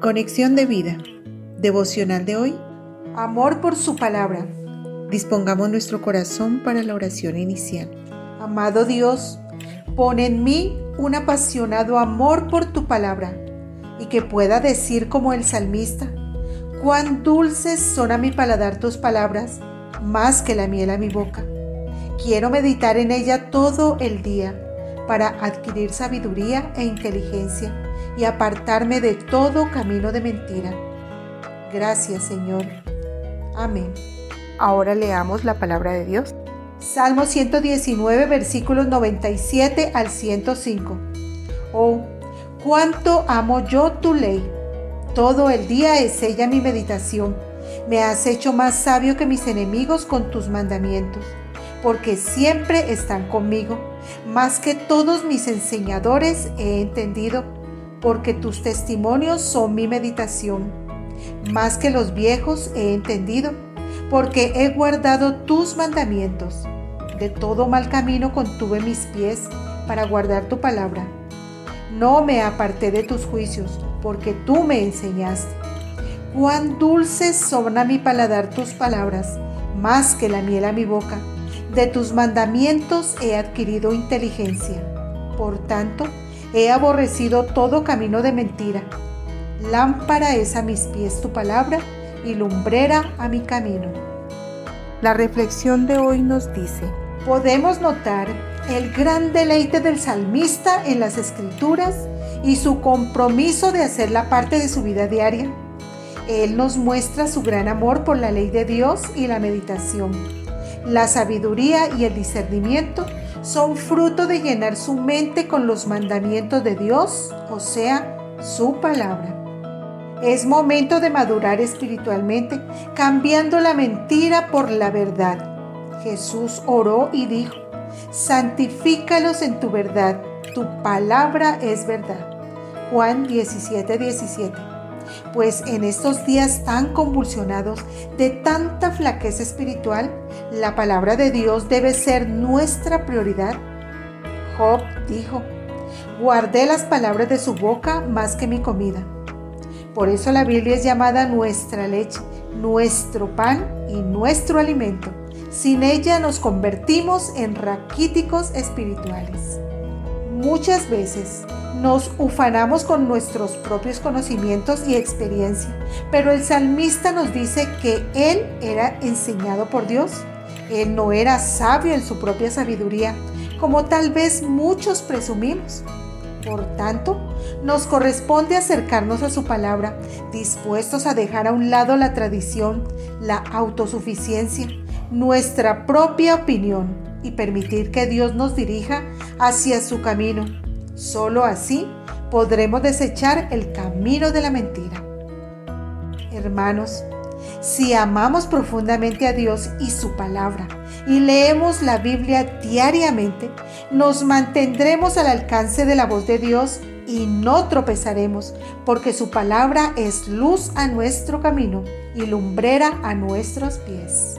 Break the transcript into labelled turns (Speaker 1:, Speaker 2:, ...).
Speaker 1: Conexión de vida. Devocional de hoy.
Speaker 2: Amor por su palabra.
Speaker 1: Dispongamos nuestro corazón para la oración inicial.
Speaker 2: Amado Dios, pon en mí un apasionado amor por tu palabra y que pueda decir como el salmista, cuán dulces son a mi paladar tus palabras, más que la miel a mi boca. Quiero meditar en ella todo el día para adquirir sabiduría e inteligencia y apartarme de todo camino de mentira. Gracias Señor. Amén.
Speaker 1: Ahora leamos la palabra de Dios.
Speaker 2: Salmo 119 versículos 97 al 105. Oh, cuánto amo yo tu ley. Todo el día es ella mi meditación. Me has hecho más sabio que mis enemigos con tus mandamientos, porque siempre están conmigo. Más que todos mis enseñadores he entendido porque tus testimonios son mi meditación. Más que los viejos he entendido, porque he guardado tus mandamientos. De todo mal camino contuve mis pies para guardar tu palabra. No me aparté de tus juicios, porque tú me enseñaste. Cuán dulces son a mi paladar tus palabras, más que la miel a mi boca. De tus mandamientos he adquirido inteligencia. Por tanto, He aborrecido todo camino de mentira. Lámpara es a mis pies tu palabra y lumbrera a mi camino.
Speaker 1: La reflexión de hoy nos dice,
Speaker 2: podemos notar el gran deleite del salmista en las escrituras y su compromiso de hacerla parte de su vida diaria. Él nos muestra su gran amor por la ley de Dios y la meditación, la sabiduría y el discernimiento son fruto de llenar su mente con los mandamientos de Dios, o sea, su palabra. Es momento de madurar espiritualmente, cambiando la mentira por la verdad. Jesús oró y dijo, santifícalos en tu verdad, tu palabra es verdad. Juan 17, 17 pues en estos días tan convulsionados de tanta flaqueza espiritual, la palabra de Dios debe ser nuestra prioridad. Job dijo, guardé las palabras de su boca más que mi comida. Por eso la Biblia es llamada nuestra leche, nuestro pan y nuestro alimento. Sin ella nos convertimos en raquíticos espirituales. Muchas veces nos ufanamos con nuestros propios conocimientos y experiencia, pero el salmista nos dice que él era enseñado por Dios. Él no era sabio en su propia sabiduría, como tal vez muchos presumimos. Por tanto, nos corresponde acercarnos a su palabra, dispuestos a dejar a un lado la tradición, la autosuficiencia, nuestra propia opinión y permitir que Dios nos dirija hacia su camino Solo así podremos desechar el camino de la mentira. Hermanos, si amamos profundamente a Dios y su palabra y leemos la Biblia diariamente, nos mantendremos al alcance de la voz de Dios y no tropezaremos, porque su palabra es luz a nuestro camino y lumbrera a nuestros pies.